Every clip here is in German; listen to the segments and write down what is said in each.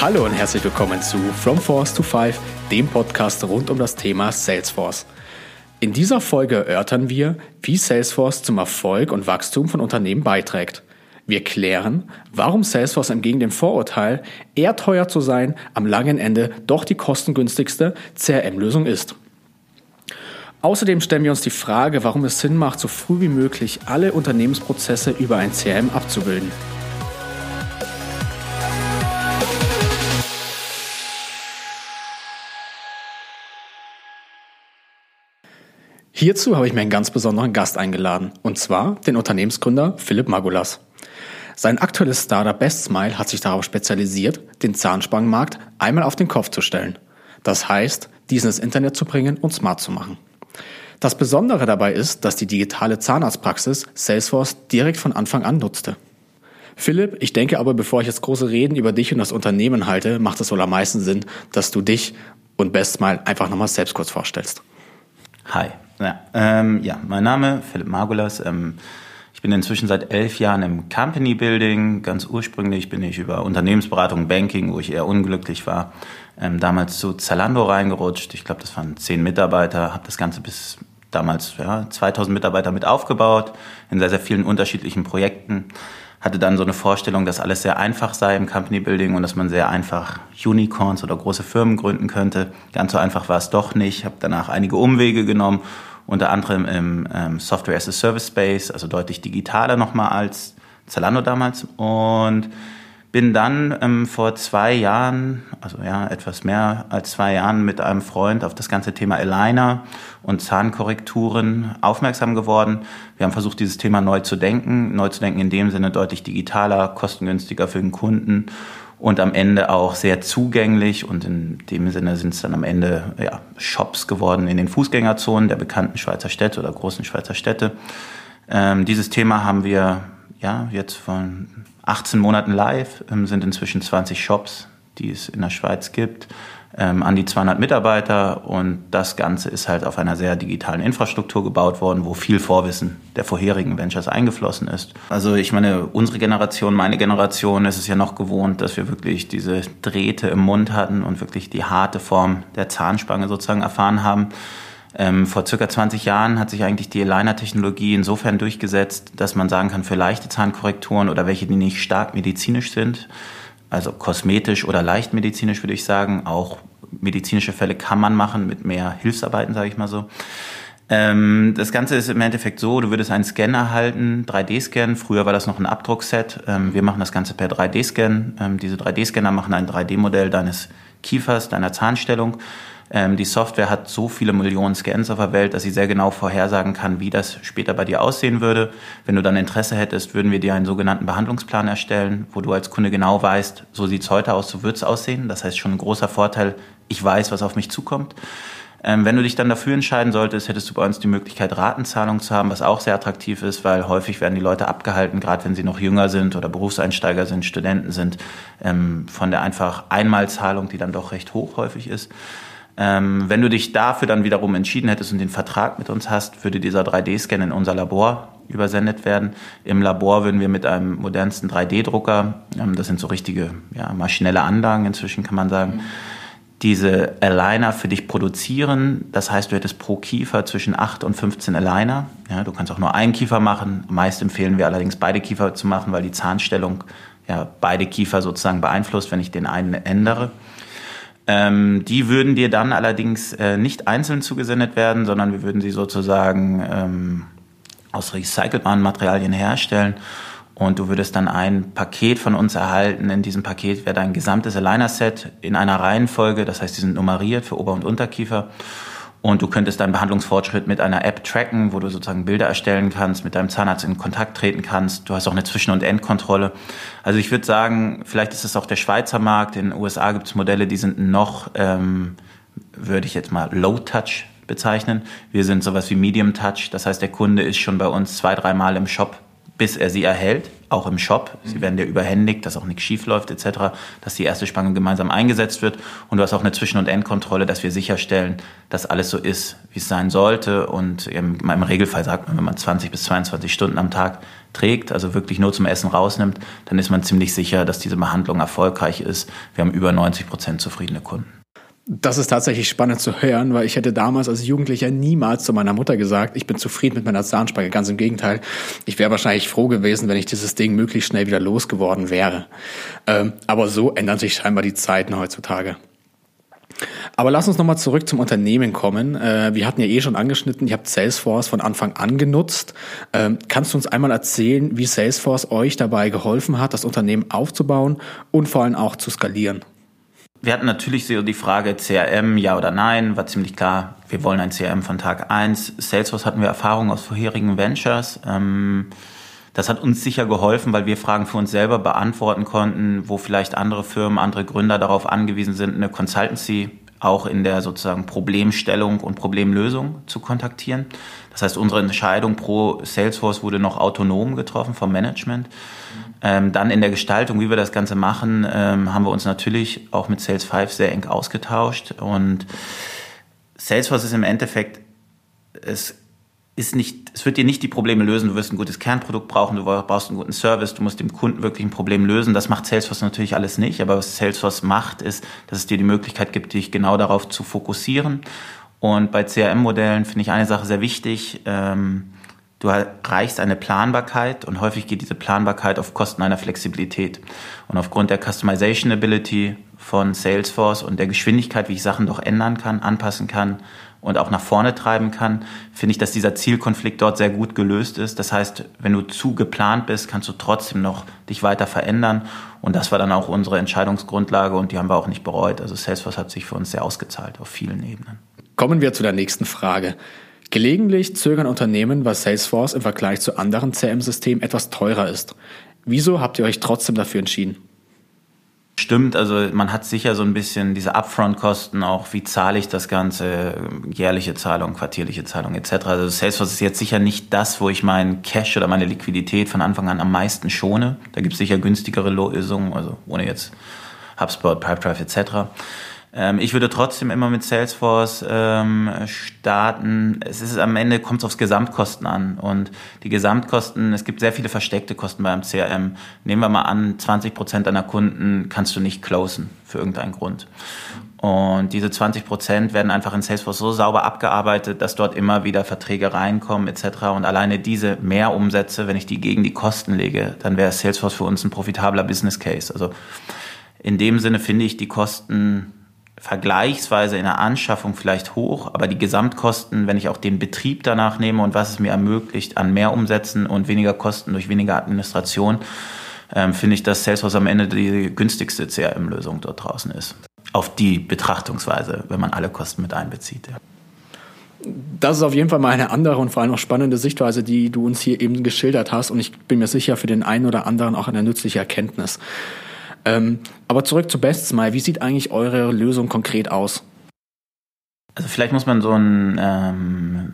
Hallo und herzlich willkommen zu From Force to Five, dem Podcast rund um das Thema Salesforce. In dieser Folge erörtern wir, wie Salesforce zum Erfolg und Wachstum von Unternehmen beiträgt. Wir klären, warum Salesforce entgegen dem Vorurteil, eher teuer zu sein, am langen Ende doch die kostengünstigste CRM-Lösung ist. Außerdem stellen wir uns die Frage, warum es Sinn macht, so früh wie möglich alle Unternehmensprozesse über ein CRM abzubilden. Hierzu habe ich mir einen ganz besonderen Gast eingeladen, und zwar den Unternehmensgründer Philipp Magulas. Sein aktuelles Startup Best Smile hat sich darauf spezialisiert, den Zahnspangenmarkt einmal auf den Kopf zu stellen. Das heißt, diesen ins Internet zu bringen und smart zu machen. Das Besondere dabei ist, dass die digitale Zahnarztpraxis Salesforce direkt von Anfang an nutzte. Philipp, ich denke aber, bevor ich jetzt große Reden über dich und das Unternehmen halte, macht es wohl am meisten Sinn, dass du dich und Best Smile einfach nochmal selbst kurz vorstellst. Hi, ja, ähm, ja, mein Name Philipp Margulas. Ähm, ich bin inzwischen seit elf Jahren im Company Building. Ganz ursprünglich bin ich über Unternehmensberatung, Banking, wo ich eher unglücklich war, ähm, damals zu Zalando reingerutscht. Ich glaube, das waren zehn Mitarbeiter. Habe das Ganze bis damals ja, 2000 Mitarbeiter mit aufgebaut in sehr, sehr vielen unterschiedlichen Projekten hatte dann so eine Vorstellung, dass alles sehr einfach sei im Company Building und dass man sehr einfach Unicorns oder große Firmen gründen könnte. Ganz so einfach war es doch nicht. Habe danach einige Umwege genommen, unter anderem im ähm, Software as a Service Space, also deutlich digitaler nochmal als Zalando damals. Und bin dann ähm, vor zwei Jahren, also ja, etwas mehr als zwei Jahren mit einem Freund auf das ganze Thema Aligner und Zahnkorrekturen aufmerksam geworden. Wir haben versucht, dieses Thema neu zu denken, neu zu denken in dem Sinne deutlich digitaler, kostengünstiger für den Kunden und am Ende auch sehr zugänglich und in dem Sinne sind es dann am Ende ja, Shops geworden in den Fußgängerzonen der bekannten Schweizer Städte oder großen Schweizer Städte. Ähm, dieses Thema haben wir ja jetzt von 18 Monaten live, ähm, sind inzwischen 20 Shops, die es in der Schweiz gibt, ähm, an die 200 Mitarbeiter und das Ganze ist halt auf einer sehr digitalen Infrastruktur gebaut worden, wo viel Vorwissen der vorherigen Ventures eingeflossen ist. Also ich meine, unsere Generation, meine Generation ist es ja noch gewohnt, dass wir wirklich diese Drähte im Mund hatten und wirklich die harte Form der Zahnspange sozusagen erfahren haben. Ähm, vor circa 20 Jahren hat sich eigentlich die Aligner-Technologie insofern durchgesetzt, dass man sagen kann, für leichte Zahnkorrekturen oder welche, die nicht stark medizinisch sind, also kosmetisch oder leicht medizinisch würde ich sagen, auch medizinische Fälle kann man machen mit mehr Hilfsarbeiten, sage ich mal so. Ähm, das Ganze ist im Endeffekt so, du würdest einen Scanner halten, 3D-Scan. Früher war das noch ein Abdruckset. Ähm, wir machen das Ganze per 3D-Scan. Ähm, diese 3D-Scanner machen ein 3D-Modell deines Kiefers, deiner Zahnstellung ähm, die Software hat so viele Millionen Scans auf der Welt, dass sie sehr genau vorhersagen kann, wie das später bei dir aussehen würde. Wenn du dann Interesse hättest, würden wir dir einen sogenannten Behandlungsplan erstellen, wo du als Kunde genau weißt, so sieht's heute aus, so wird's aussehen. Das heißt schon ein großer Vorteil, ich weiß, was auf mich zukommt. Ähm, wenn du dich dann dafür entscheiden solltest, hättest du bei uns die Möglichkeit, Ratenzahlung zu haben, was auch sehr attraktiv ist, weil häufig werden die Leute abgehalten, gerade wenn sie noch jünger sind oder Berufseinsteiger sind, Studenten sind, ähm, von der einfach Einmalzahlung, die dann doch recht hoch häufig ist. Ähm, wenn du dich dafür dann wiederum entschieden hättest und den Vertrag mit uns hast, würde dieser 3D-Scan in unser Labor übersendet werden. Im Labor würden wir mit einem modernsten 3D-Drucker, ähm, das sind so richtige ja, maschinelle Anlagen inzwischen, kann man sagen, mhm. diese Aligner für dich produzieren. Das heißt, du hättest pro Kiefer zwischen 8 und 15 Aligner. Ja, du kannst auch nur einen Kiefer machen. Meist empfehlen wir allerdings beide Kiefer zu machen, weil die Zahnstellung ja beide Kiefer sozusagen beeinflusst, wenn ich den einen ändere. Ähm, die würden dir dann allerdings äh, nicht einzeln zugesendet werden, sondern wir würden sie sozusagen ähm, aus recycelbaren Materialien herstellen. Und du würdest dann ein Paket von uns erhalten. In diesem Paket wäre dein gesamtes Aligner-Set in einer Reihenfolge, das heißt, die sind nummeriert für Ober- und Unterkiefer. Und du könntest deinen Behandlungsfortschritt mit einer App tracken, wo du sozusagen Bilder erstellen kannst, mit deinem Zahnarzt in Kontakt treten kannst. Du hast auch eine Zwischen- und Endkontrolle. Also ich würde sagen, vielleicht ist es auch der Schweizer Markt. In den USA gibt es Modelle, die sind noch, ähm, würde ich jetzt mal Low-Touch bezeichnen. Wir sind sowas wie Medium Touch. Das heißt, der Kunde ist schon bei uns zwei, dreimal im Shop bis er sie erhält, auch im Shop. Sie werden dir überhändigt, dass auch nichts schief läuft etc., dass die erste Spange gemeinsam eingesetzt wird. Und du hast auch eine Zwischen- und Endkontrolle, dass wir sicherstellen, dass alles so ist, wie es sein sollte. Und im, im Regelfall sagt man, wenn man 20 bis 22 Stunden am Tag trägt, also wirklich nur zum Essen rausnimmt, dann ist man ziemlich sicher, dass diese Behandlung erfolgreich ist. Wir haben über 90 Prozent zufriedene Kunden. Das ist tatsächlich spannend zu hören, weil ich hätte damals als Jugendlicher niemals zu meiner Mutter gesagt, ich bin zufrieden mit meiner Zahnspange. Ganz im Gegenteil. Ich wäre wahrscheinlich froh gewesen, wenn ich dieses Ding möglichst schnell wieder losgeworden wäre. Ähm, aber so ändern sich scheinbar die Zeiten heutzutage. Aber lass uns nochmal zurück zum Unternehmen kommen. Äh, wir hatten ja eh schon angeschnitten, ihr habt Salesforce von Anfang an genutzt. Ähm, kannst du uns einmal erzählen, wie Salesforce euch dabei geholfen hat, das Unternehmen aufzubauen und vor allem auch zu skalieren? Wir hatten natürlich so die Frage CRM, ja oder nein, war ziemlich klar, wir wollen ein CRM von Tag 1. Salesforce hatten wir Erfahrungen aus vorherigen Ventures. Ähm, das hat uns sicher geholfen, weil wir Fragen für uns selber beantworten konnten, wo vielleicht andere Firmen, andere Gründer darauf angewiesen sind, eine Consultancy auch in der sozusagen Problemstellung und Problemlösung zu kontaktieren. Das heißt, unsere Entscheidung pro Salesforce wurde noch autonom getroffen vom Management. Ähm, dann in der Gestaltung, wie wir das Ganze machen, ähm, haben wir uns natürlich auch mit Sales 5 sehr eng ausgetauscht. Und Salesforce ist im Endeffekt, es ist nicht, es wird dir nicht die Probleme lösen. Du wirst ein gutes Kernprodukt brauchen, du brauchst einen guten Service, du musst dem Kunden wirklich ein Problem lösen. Das macht Salesforce natürlich alles nicht. Aber was Salesforce macht, ist, dass es dir die Möglichkeit gibt, dich genau darauf zu fokussieren. Und bei CRM-Modellen finde ich eine Sache sehr wichtig. Ähm, Du erreichst eine Planbarkeit und häufig geht diese Planbarkeit auf Kosten einer Flexibilität. Und aufgrund der Customization Ability von Salesforce und der Geschwindigkeit, wie ich Sachen doch ändern kann, anpassen kann und auch nach vorne treiben kann, finde ich, dass dieser Zielkonflikt dort sehr gut gelöst ist. Das heißt, wenn du zu geplant bist, kannst du trotzdem noch dich weiter verändern. Und das war dann auch unsere Entscheidungsgrundlage und die haben wir auch nicht bereut. Also Salesforce hat sich für uns sehr ausgezahlt auf vielen Ebenen. Kommen wir zu der nächsten Frage. Gelegentlich zögern Unternehmen, weil Salesforce im Vergleich zu anderen CM-Systemen etwas teurer ist. Wieso habt ihr euch trotzdem dafür entschieden? Stimmt, also man hat sicher so ein bisschen diese Upfront-Kosten auch, wie zahle ich das Ganze, jährliche Zahlung, quartierliche Zahlung etc. Also Salesforce ist jetzt sicher nicht das, wo ich meinen Cash oder meine Liquidität von Anfang an am meisten schone. Da gibt es sicher günstigere Lösungen, also ohne jetzt HubSpot, Pipedrive etc. Ähm, ich würde trotzdem immer mit Salesforce ähm, starten. Es ist am Ende kommt es aufs Gesamtkosten an und die Gesamtkosten. Es gibt sehr viele versteckte Kosten beim CRM. Nehmen wir mal an, 20 Prozent deiner Kunden kannst du nicht closen für irgendeinen Grund. Und diese 20 Prozent werden einfach in Salesforce so sauber abgearbeitet, dass dort immer wieder Verträge reinkommen etc. Und alleine diese Mehrumsätze, wenn ich die gegen die Kosten lege, dann wäre Salesforce für uns ein profitabler Business Case. Also in dem Sinne finde ich die Kosten vergleichsweise in der Anschaffung vielleicht hoch, aber die Gesamtkosten, wenn ich auch den Betrieb danach nehme und was es mir ermöglicht an mehr Umsätzen und weniger Kosten durch weniger Administration, ähm, finde ich, dass Salesforce am Ende die günstigste CRM-Lösung dort draußen ist. Auf die Betrachtungsweise, wenn man alle Kosten mit einbezieht. Ja. Das ist auf jeden Fall mal eine andere und vor allem auch spannende Sichtweise, die du uns hier eben geschildert hast. Und ich bin mir sicher, für den einen oder anderen auch eine nützliche Erkenntnis. Ähm, aber zurück zu Best Smile. Wie sieht eigentlich eure Lösung konkret aus? Also vielleicht muss man so einen ähm,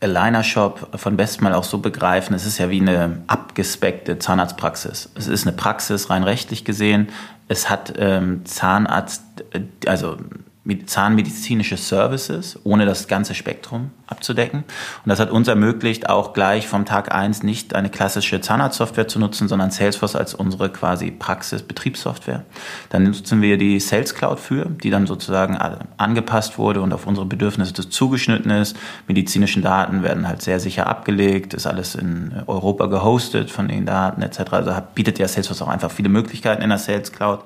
Aligner-Shop von Bestmal auch so begreifen, es ist ja wie eine abgespeckte Zahnarztpraxis. Es ist eine Praxis rein rechtlich gesehen. Es hat ähm, Zahnarzt, äh, also zahnmedizinische Services, ohne das ganze Spektrum abzudecken. Und das hat uns ermöglicht, auch gleich vom Tag eins nicht eine klassische Zahnarztsoftware zu nutzen, sondern Salesforce als unsere quasi Praxis-Betriebssoftware. Dann nutzen wir die Sales Cloud für, die dann sozusagen angepasst wurde und auf unsere Bedürfnisse zugeschnitten ist. Medizinischen Daten werden halt sehr sicher abgelegt, ist alles in Europa gehostet von den Daten etc. Also bietet ja Salesforce auch einfach viele Möglichkeiten in der Sales Cloud.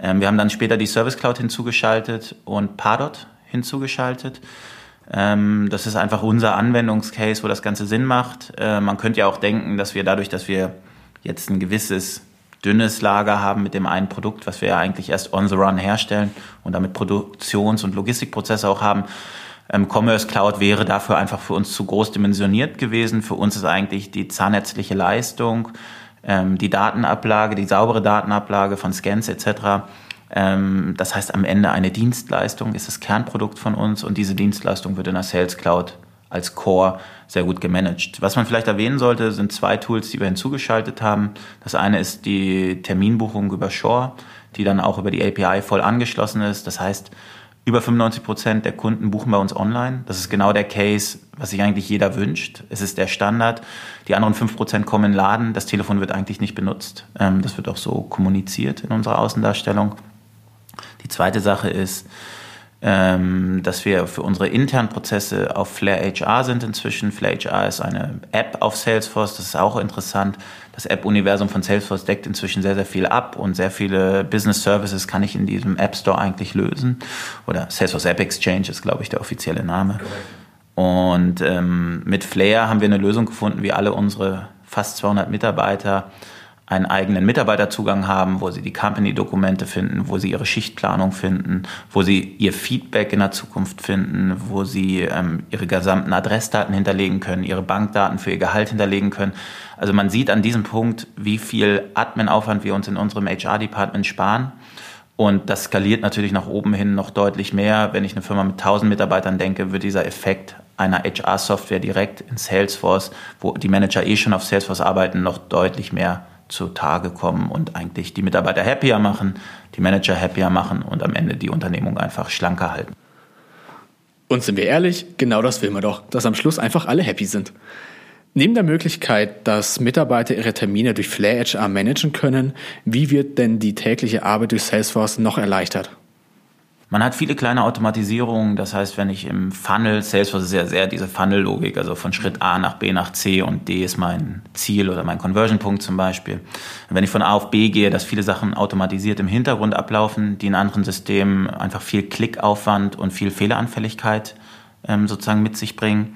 Ähm, wir haben dann später die Service Cloud hinzugeschaltet und Pardot hinzugeschaltet. Ähm, das ist einfach unser Anwendungscase, wo das Ganze Sinn macht. Äh, man könnte ja auch denken, dass wir dadurch, dass wir jetzt ein gewisses dünnes Lager haben mit dem einen Produkt, was wir ja eigentlich erst on the run herstellen und damit Produktions- und Logistikprozesse auch haben, ähm, Commerce Cloud wäre dafür einfach für uns zu groß dimensioniert gewesen. Für uns ist eigentlich die zahnärztliche Leistung die Datenablage, die saubere Datenablage von Scans etc. Ähm, das heißt am Ende eine Dienstleistung ist das Kernprodukt von uns und diese Dienstleistung wird in der Sales Cloud als Core sehr gut gemanagt. Was man vielleicht erwähnen sollte, sind zwei Tools, die wir hinzugeschaltet haben. Das eine ist die Terminbuchung über Shore, die dann auch über die API voll angeschlossen ist. Das heißt, über 95 Prozent der Kunden buchen bei uns online. Das ist genau der Case, was sich eigentlich jeder wünscht. Es ist der Standard. Die anderen 5 Prozent kommen in den Laden. Das Telefon wird eigentlich nicht benutzt. Ähm, das wird auch so kommuniziert in unserer Außendarstellung. Die zweite Sache ist, dass wir für unsere internen Prozesse auf Flair HR sind inzwischen. Flair HR ist eine App auf Salesforce, das ist auch interessant. Das App-Universum von Salesforce deckt inzwischen sehr, sehr viel ab und sehr viele Business Services kann ich in diesem App Store eigentlich lösen. Oder Salesforce App Exchange ist, glaube ich, der offizielle Name. Und ähm, mit Flair haben wir eine Lösung gefunden, wie alle unsere fast 200 Mitarbeiter einen eigenen Mitarbeiterzugang haben, wo sie die Company-Dokumente finden, wo sie ihre Schichtplanung finden, wo sie ihr Feedback in der Zukunft finden, wo sie ähm, ihre gesamten Adressdaten hinterlegen können, ihre Bankdaten für ihr Gehalt hinterlegen können. Also man sieht an diesem Punkt, wie viel Admin-Aufwand wir uns in unserem HR-Department sparen. Und das skaliert natürlich nach oben hin noch deutlich mehr. Wenn ich eine Firma mit 1000 Mitarbeitern denke, wird dieser Effekt einer HR-Software direkt in Salesforce, wo die Manager eh schon auf Salesforce arbeiten, noch deutlich mehr zutage kommen und eigentlich die Mitarbeiter happier machen, die Manager happier machen und am Ende die Unternehmung einfach schlanker halten. Und sind wir ehrlich, genau das will man doch, dass am Schluss einfach alle happy sind. Neben der Möglichkeit, dass Mitarbeiter ihre Termine durch Flair HR managen können, wie wird denn die tägliche Arbeit durch Salesforce noch erleichtert? Man hat viele kleine Automatisierungen, das heißt, wenn ich im Funnel, Salesforce ist ja sehr diese Funnel-Logik, also von Schritt A nach B nach C und D ist mein Ziel oder mein Conversion-Punkt zum Beispiel. Wenn ich von A auf B gehe, dass viele Sachen automatisiert im Hintergrund ablaufen, die in anderen Systemen einfach viel Klickaufwand und viel Fehleranfälligkeit ähm, sozusagen mit sich bringen.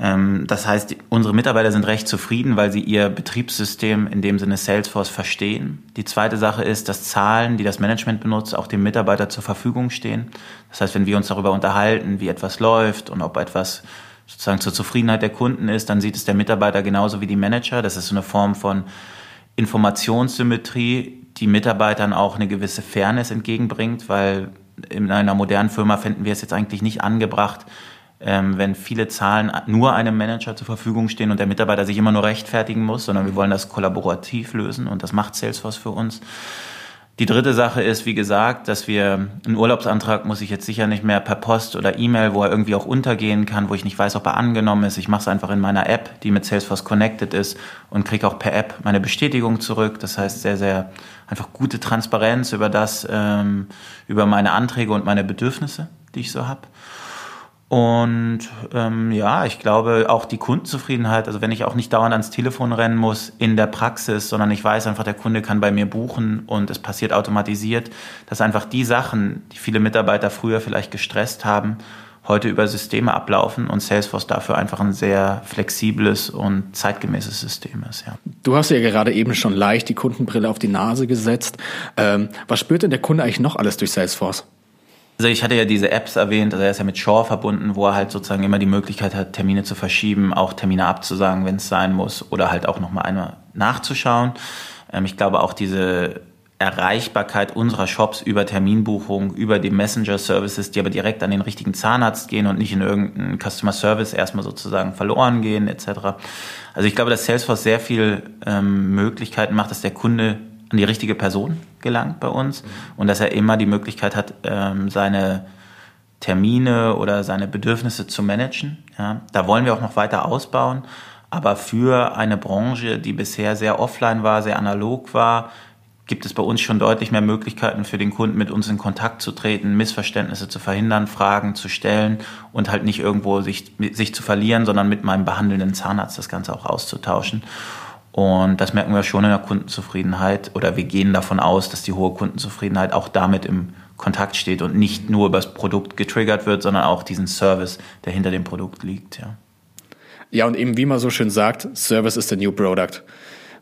Ähm, das heißt, unsere Mitarbeiter sind recht zufrieden, weil sie ihr Betriebssystem in dem Sinne Salesforce verstehen. Die zweite Sache ist, dass Zahlen, die das Management benutzt, auch dem Mitarbeiter zur Verfügung stehen. Das heißt, wenn wir uns darüber unterhalten, wie etwas läuft und ob etwas sozusagen zur Zufriedenheit der Kunden ist, dann sieht es der Mitarbeiter genauso wie die Manager. Das ist so eine Form von Informationssymmetrie, die Mitarbeitern auch eine gewisse Fairness entgegenbringt, weil in einer modernen Firma finden wir es jetzt eigentlich nicht angebracht, ähm, wenn viele Zahlen nur einem Manager zur Verfügung stehen und der Mitarbeiter sich immer nur rechtfertigen muss, sondern wir wollen das kollaborativ lösen und das macht Salesforce für uns. Die dritte Sache ist, wie gesagt, dass wir einen Urlaubsantrag muss ich jetzt sicher nicht mehr per Post oder E-Mail, wo er irgendwie auch untergehen kann, wo ich nicht weiß, ob er angenommen ist. Ich mache es einfach in meiner App, die mit Salesforce connected ist und kriege auch per App meine Bestätigung zurück. Das heißt sehr, sehr einfach gute Transparenz über das, ähm, über meine Anträge und meine Bedürfnisse, die ich so habe. Und ähm, ja, ich glaube auch die Kundenzufriedenheit, also wenn ich auch nicht dauernd ans Telefon rennen muss in der Praxis, sondern ich weiß einfach, der Kunde kann bei mir buchen und es passiert automatisiert, dass einfach die Sachen, die viele Mitarbeiter früher vielleicht gestresst haben, heute über Systeme ablaufen und Salesforce dafür einfach ein sehr flexibles und zeitgemäßes System ist. Ja. Du hast ja gerade eben schon leicht die Kundenbrille auf die Nase gesetzt. Ähm, was spürt denn der Kunde eigentlich noch alles durch Salesforce? Also ich hatte ja diese Apps erwähnt, also er ist ja mit Shore verbunden, wo er halt sozusagen immer die Möglichkeit hat, Termine zu verschieben, auch Termine abzusagen, wenn es sein muss, oder halt auch nochmal einmal nachzuschauen. Ähm, ich glaube auch diese Erreichbarkeit unserer Shops über Terminbuchung, über die Messenger-Services, die aber direkt an den richtigen Zahnarzt gehen und nicht in irgendeinen Customer Service erstmal sozusagen verloren gehen, etc. Also ich glaube, dass Salesforce sehr viel ähm, Möglichkeiten macht, dass der Kunde an die richtige Person gelangt bei uns und dass er immer die Möglichkeit hat, ähm, seine Termine oder seine Bedürfnisse zu managen. Ja, da wollen wir auch noch weiter ausbauen. Aber für eine Branche, die bisher sehr offline war, sehr analog war, gibt es bei uns schon deutlich mehr Möglichkeiten für den Kunden, mit uns in Kontakt zu treten, Missverständnisse zu verhindern, Fragen zu stellen und halt nicht irgendwo sich, sich zu verlieren, sondern mit meinem behandelnden Zahnarzt das Ganze auch auszutauschen. Und das merken wir schon in der Kundenzufriedenheit oder wir gehen davon aus, dass die hohe Kundenzufriedenheit auch damit im Kontakt steht und nicht nur über das Produkt getriggert wird, sondern auch diesen Service, der hinter dem Produkt liegt. Ja, ja und eben wie man so schön sagt, Service is the new product.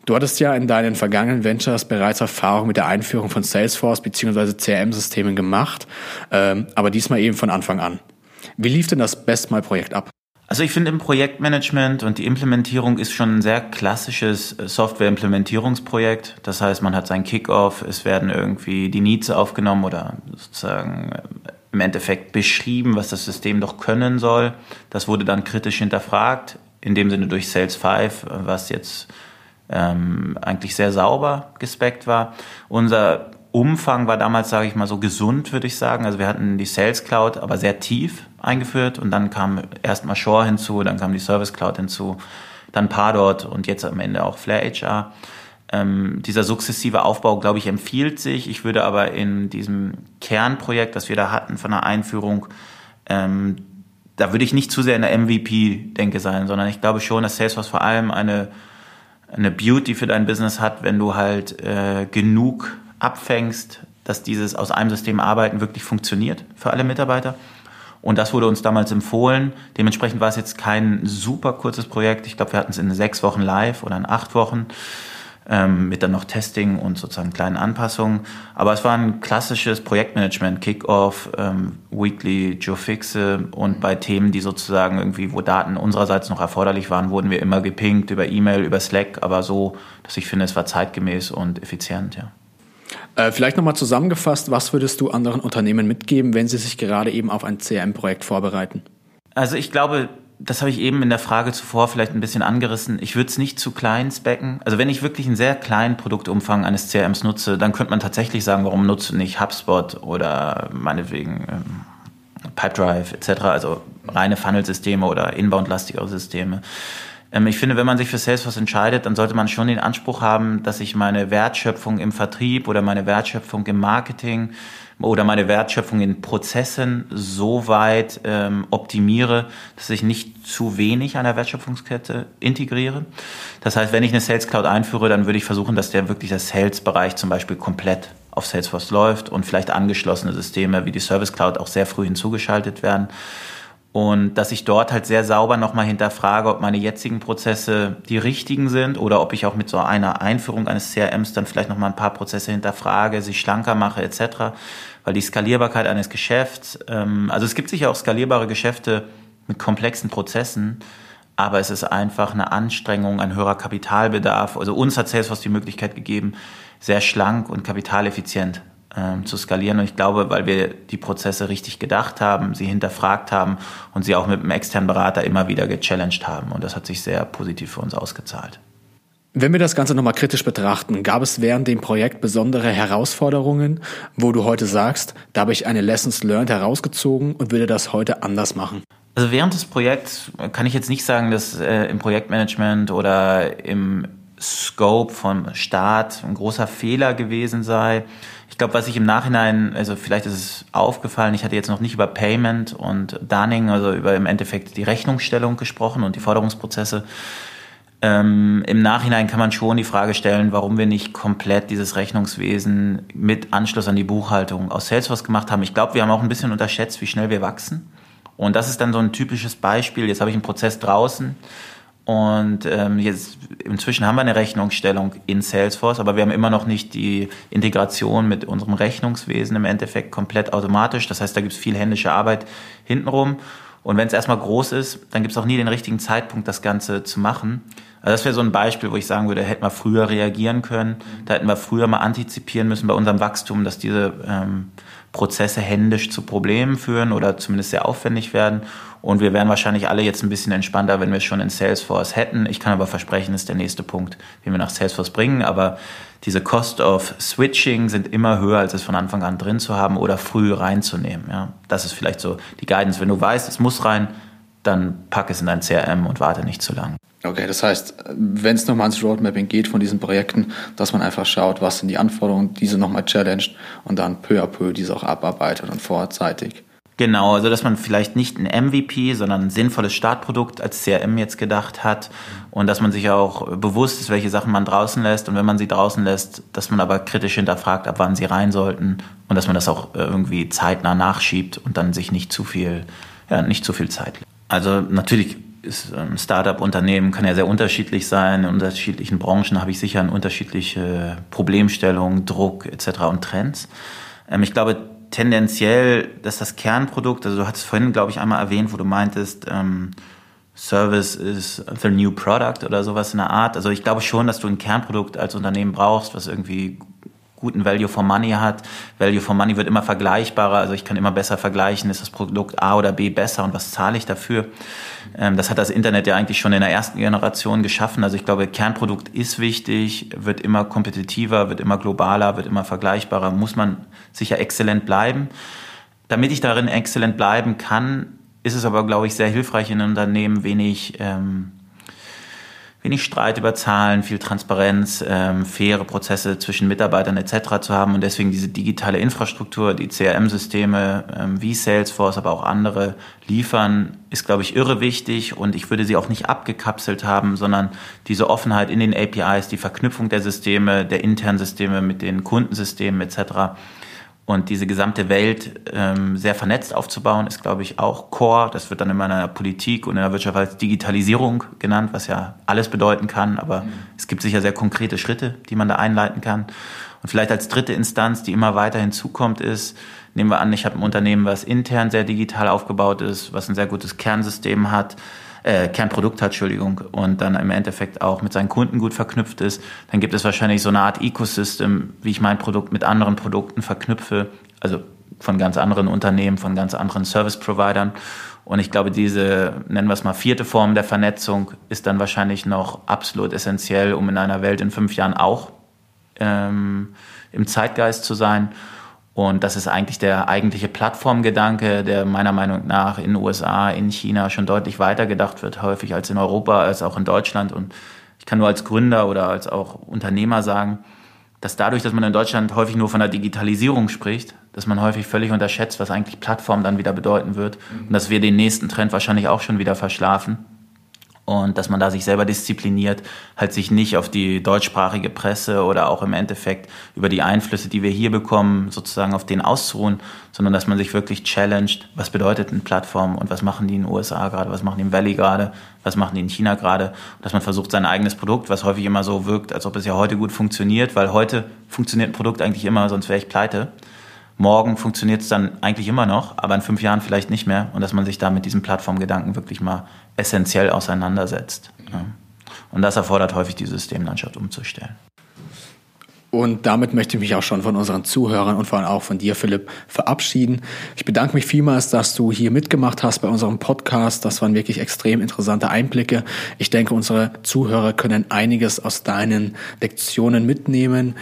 Du hattest ja in deinen vergangenen Ventures bereits Erfahrung mit der Einführung von Salesforce bzw. CRM-Systemen gemacht, ähm, aber diesmal eben von Anfang an. Wie lief denn das Bestmal-Projekt ab? Also ich finde im Projektmanagement und die Implementierung ist schon ein sehr klassisches äh, Software-Implementierungsprojekt. Das heißt, man hat seinen Kickoff, es werden irgendwie die Needs aufgenommen oder sozusagen im Endeffekt beschrieben, was das System doch können soll. Das wurde dann kritisch hinterfragt, in dem Sinne durch Sales 5, was jetzt ähm, eigentlich sehr sauber gespeckt war. Unser Umfang war damals, sage ich mal, so gesund, würde ich sagen. Also wir hatten die Sales Cloud, aber sehr tief eingeführt und dann kam erstmal Shore hinzu, dann kam die Service Cloud hinzu, dann Pardot und jetzt am Ende auch Flare HR. Ähm, dieser sukzessive Aufbau, glaube ich, empfiehlt sich. Ich würde aber in diesem Kernprojekt, das wir da hatten von der Einführung, ähm, da würde ich nicht zu sehr in der MVP-Denke sein, sondern ich glaube schon, dass Salesforce vor allem eine, eine Beauty für dein Business hat, wenn du halt äh, genug abfängst, dass dieses aus einem System arbeiten wirklich funktioniert für alle Mitarbeiter. Und das wurde uns damals empfohlen. Dementsprechend war es jetzt kein super kurzes Projekt. Ich glaube, wir hatten es in sechs Wochen live oder in acht Wochen ähm, mit dann noch Testing und sozusagen kleinen Anpassungen. Aber es war ein klassisches Projektmanagement, Kickoff, ähm, Weekly, Joe Fixe und bei Themen, die sozusagen irgendwie, wo Daten unsererseits noch erforderlich waren, wurden wir immer gepinkt über E-Mail, über Slack, aber so, dass ich finde, es war zeitgemäß und effizient, ja. Äh, vielleicht nochmal zusammengefasst, was würdest du anderen Unternehmen mitgeben, wenn sie sich gerade eben auf ein CRM-Projekt vorbereiten? Also ich glaube, das habe ich eben in der Frage zuvor vielleicht ein bisschen angerissen. Ich würde es nicht zu klein specken. Also wenn ich wirklich einen sehr kleinen Produktumfang eines CRMs nutze, dann könnte man tatsächlich sagen, warum nutze nicht HubSpot oder meinetwegen ähm, Pipedrive etc., also reine Funnelsysteme oder inbound-lastigere Systeme. Ähm, ich finde, wenn man sich für Salesforce entscheidet, dann sollte man schon den Anspruch haben, dass ich meine Wertschöpfung im Vertrieb oder meine Wertschöpfung im Marketing oder meine Wertschöpfung in Prozessen so weit ähm, optimiere, dass ich nicht zu wenig an der Wertschöpfungskette integriere. Das heißt, wenn ich eine Sales Cloud einführe, dann würde ich versuchen, dass der wirklich der Sales-Bereich zum Beispiel komplett auf Salesforce läuft und vielleicht angeschlossene Systeme wie die Service Cloud auch sehr früh hinzugeschaltet werden. Und dass ich dort halt sehr sauber nochmal hinterfrage, ob meine jetzigen Prozesse die richtigen sind oder ob ich auch mit so einer Einführung eines CRMs dann vielleicht nochmal ein paar Prozesse hinterfrage, sie schlanker mache etc. Weil die Skalierbarkeit eines Geschäfts, ähm, also es gibt sicher auch skalierbare Geschäfte mit komplexen Prozessen, aber es ist einfach eine Anstrengung, ein höherer Kapitalbedarf. Also uns hat Salesforce die Möglichkeit gegeben, sehr schlank und kapitaleffizient ähm, zu skalieren. Und ich glaube, weil wir die Prozesse richtig gedacht haben, sie hinterfragt haben und sie auch mit einem externen Berater immer wieder gechallenged haben. Und das hat sich sehr positiv für uns ausgezahlt. Wenn wir das Ganze nochmal kritisch betrachten, gab es während dem Projekt besondere Herausforderungen, wo du heute sagst, da habe ich eine Lessons Learned herausgezogen und würde das heute anders machen? Also während des Projekts kann ich jetzt nicht sagen, dass äh, im Projektmanagement oder im Scope vom Staat ein großer Fehler gewesen sei. Ich glaube, was ich im Nachhinein, also vielleicht ist es aufgefallen, ich hatte jetzt noch nicht über Payment und Dunning, also über im Endeffekt die Rechnungsstellung gesprochen und die Forderungsprozesse. Ähm, Im Nachhinein kann man schon die Frage stellen, warum wir nicht komplett dieses Rechnungswesen mit Anschluss an die Buchhaltung aus Salesforce gemacht haben. Ich glaube, wir haben auch ein bisschen unterschätzt, wie schnell wir wachsen. Und das ist dann so ein typisches Beispiel. Jetzt habe ich einen Prozess draußen und ähm, jetzt inzwischen haben wir eine Rechnungsstellung in Salesforce, aber wir haben immer noch nicht die Integration mit unserem Rechnungswesen im Endeffekt komplett automatisch. Das heißt, da gibt es viel händische Arbeit hintenrum. Und wenn es erstmal groß ist, dann gibt es auch nie den richtigen Zeitpunkt, das Ganze zu machen. Also das wäre so ein Beispiel, wo ich sagen würde, hätten wir früher reagieren können. Da hätten wir früher mal antizipieren müssen bei unserem Wachstum, dass diese ähm, Prozesse händisch zu Problemen führen oder zumindest sehr aufwendig werden. Und wir wären wahrscheinlich alle jetzt ein bisschen entspannter, wenn wir es schon in Salesforce hätten. Ich kann aber versprechen, ist der nächste Punkt, den wir nach Salesforce bringen. Aber diese Cost of Switching sind immer höher, als es von Anfang an drin zu haben oder früh reinzunehmen. Ja, das ist vielleicht so die Guidance. Wenn du weißt, es muss rein, dann pack es in dein CRM und warte nicht zu lang. Okay, das heißt, wenn es nochmal ans Roadmapping geht von diesen Projekten, dass man einfach schaut, was sind die Anforderungen, diese nochmal challenged und dann peu à peu diese auch abarbeitet und vorzeitig. Genau, also dass man vielleicht nicht ein MVP, sondern ein sinnvolles Startprodukt als CRM jetzt gedacht hat und dass man sich auch bewusst ist, welche Sachen man draußen lässt und wenn man sie draußen lässt, dass man aber kritisch hinterfragt, ab wann sie rein sollten und dass man das auch irgendwie zeitnah nachschiebt und dann sich nicht zu viel, ja, nicht zu viel Zeit. Also natürlich ist ein Startup-Unternehmen kann ja sehr unterschiedlich sein. In unterschiedlichen Branchen habe ich sicher unterschiedliche Problemstellung, Druck etc. und Trends. Ähm, ich glaube tendenziell, dass das Kernprodukt, also du hattest vorhin, glaube ich, einmal erwähnt, wo du meintest, ähm, Service is the new product oder sowas in der Art. Also ich glaube schon, dass du ein Kernprodukt als Unternehmen brauchst, was irgendwie guten Value for Money hat. Value for Money wird immer vergleichbarer, also ich kann immer besser vergleichen, ist das Produkt A oder B besser und was zahle ich dafür. Ähm, das hat das Internet ja eigentlich schon in der ersten Generation geschaffen. Also ich glaube, Kernprodukt ist wichtig, wird immer kompetitiver, wird immer globaler, wird immer vergleichbarer, muss man sicher exzellent bleiben. Damit ich darin exzellent bleiben kann, ist es aber, glaube ich, sehr hilfreich in Unternehmen wenig ähm, wenig Streit über Zahlen, viel Transparenz, ähm, faire Prozesse zwischen Mitarbeitern etc. zu haben und deswegen diese digitale Infrastruktur, die CRM-Systeme ähm, wie Salesforce, aber auch andere liefern, ist, glaube ich, irre wichtig und ich würde sie auch nicht abgekapselt haben, sondern diese Offenheit in den APIs, die Verknüpfung der Systeme, der internen Systeme mit den Kundensystemen etc und diese gesamte Welt ähm, sehr vernetzt aufzubauen, ist, glaube ich, auch Core. Das wird dann immer in der Politik und in der Wirtschaft als Digitalisierung genannt, was ja alles bedeuten kann. Aber mhm. es gibt sicher sehr konkrete Schritte, die man da einleiten kann. Und vielleicht als dritte Instanz, die immer weiter hinzukommt, ist, nehmen wir an, ich habe ein Unternehmen, was intern sehr digital aufgebaut ist, was ein sehr gutes Kernsystem hat, äh, Kernprodukt hat, Entschuldigung, und dann im Endeffekt auch mit seinen Kunden gut verknüpft ist, dann gibt es wahrscheinlich so eine Art Ecosystem, wie ich mein Produkt mit anderen Produkten verknüpfe, also von ganz anderen Unternehmen, von ganz anderen Service-Providern. Und ich glaube, diese, nennen wir es mal, vierte Form der Vernetzung ist dann wahrscheinlich noch absolut essentiell, um in einer Welt in fünf Jahren auch ähm, im Zeitgeist zu sein. Und das ist eigentlich der eigentliche Plattformgedanke, der meiner Meinung nach in den USA, in China schon deutlich weiter gedacht wird, häufig als in Europa, als auch in Deutschland. Und ich kann nur als Gründer oder als auch Unternehmer sagen, dass dadurch, dass man in Deutschland häufig nur von der Digitalisierung spricht, dass man häufig völlig unterschätzt, was eigentlich Plattform dann wieder bedeuten wird. Und dass wir den nächsten Trend wahrscheinlich auch schon wieder verschlafen und dass man da sich selber diszipliniert, halt sich nicht auf die deutschsprachige Presse oder auch im Endeffekt über die Einflüsse, die wir hier bekommen, sozusagen auf den auszuruhen, sondern dass man sich wirklich challenged, was bedeutet eine Plattform und was machen die in den USA gerade, was machen die im Valley gerade, was machen die in China gerade, dass man versucht, sein eigenes Produkt, was häufig immer so wirkt, als ob es ja heute gut funktioniert, weil heute funktioniert ein Produkt eigentlich immer, sonst wäre ich pleite. Morgen funktioniert es dann eigentlich immer noch, aber in fünf Jahren vielleicht nicht mehr und dass man sich da mit diesem Plattformgedanken wirklich mal essentiell auseinandersetzt. Ja. Und das erfordert häufig, die Systemlandschaft umzustellen. Und damit möchte ich mich auch schon von unseren Zuhörern und vor allem auch von dir, Philipp, verabschieden. Ich bedanke mich vielmals, dass du hier mitgemacht hast bei unserem Podcast. Das waren wirklich extrem interessante Einblicke. Ich denke, unsere Zuhörer können einiges aus deinen Lektionen mitnehmen.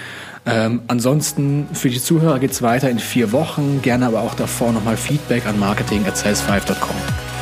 Ähm, ansonsten für die Zuhörer geht's weiter in vier Wochen. Gerne aber auch davor nochmal Feedback an marketing at sales5.com.